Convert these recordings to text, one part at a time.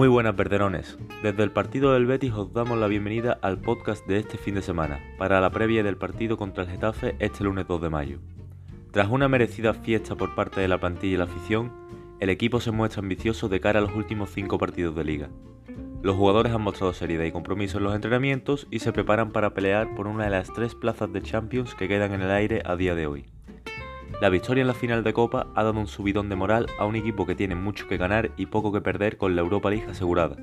Muy buenas verderones. Desde el partido del Betis os damos la bienvenida al podcast de este fin de semana, para la previa del partido contra el Getafe este lunes 2 de mayo. Tras una merecida fiesta por parte de la plantilla y la afición, el equipo se muestra ambicioso de cara a los últimos 5 partidos de liga. Los jugadores han mostrado seriedad y compromiso en los entrenamientos y se preparan para pelear por una de las tres plazas de Champions que quedan en el aire a día de hoy. La victoria en la final de Copa ha dado un subidón de moral a un equipo que tiene mucho que ganar y poco que perder con la Europa League asegurada,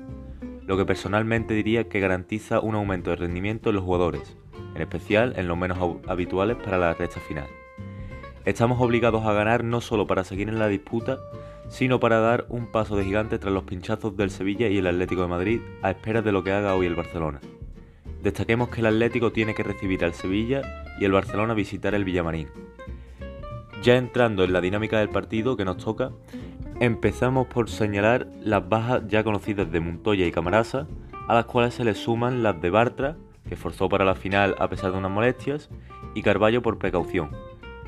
lo que personalmente diría que garantiza un aumento de rendimiento en los jugadores, en especial en los menos habituales para la recta final. Estamos obligados a ganar no solo para seguir en la disputa, sino para dar un paso de gigante tras los pinchazos del Sevilla y el Atlético de Madrid a espera de lo que haga hoy el Barcelona. Destaquemos que el Atlético tiene que recibir al Sevilla y el Barcelona visitar el Villamarín. Ya entrando en la dinámica del partido que nos toca, empezamos por señalar las bajas ya conocidas de Montoya y Camarasa, a las cuales se le suman las de Bartra, que forzó para la final a pesar de unas molestias, y Carballo por precaución,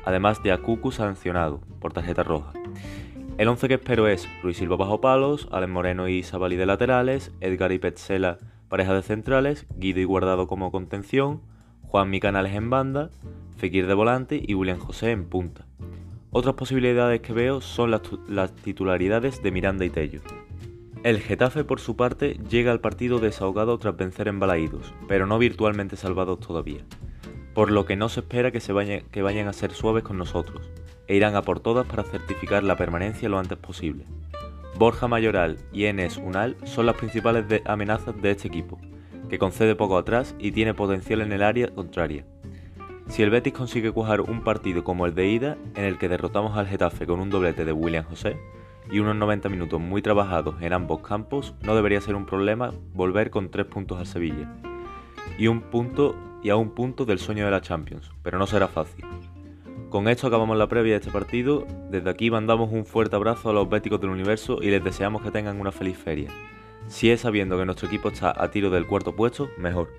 además de Akuku sancionado por tarjeta roja. El 11 que espero es Ruiz Silva bajo palos, Alen Moreno y Sabali de laterales, Edgar y Petzela pareja de centrales, Guido y Guardado como contención, Juan Micanales en banda, Fekir de volante y William José en punta. Otras posibilidades que veo son las, titularidades de Miranda y Tello. El Getafe, por su parte, llega al partido desahogado tras vencer en Balaídos, pero no virtualmente salvados todavía, por lo que no se espera que, se vayan a ser suaves con nosotros, e irán a por todas para certificar la permanencia lo antes posible. Borja Mayoral y Enes Unal son las principales amenazas de este equipo, que concede poco atrás y tiene potencial en el área contraria. Si el Betis consigue cuajar un partido como el de ida, en el que derrotamos al Getafe con un doblete de William José y unos 90 minutos muy trabajados en ambos campos, no debería ser un problema volver con tres puntos al Sevilla y un punto y a un punto del sueño de la Champions, pero no será fácil. Con esto acabamos la previa de este partido. Desde aquí mandamos un fuerte abrazo a los béticos del universo y les deseamos que tengan una feliz feria. Si es sabiendo que nuestro equipo está a tiro del cuarto puesto, mejor.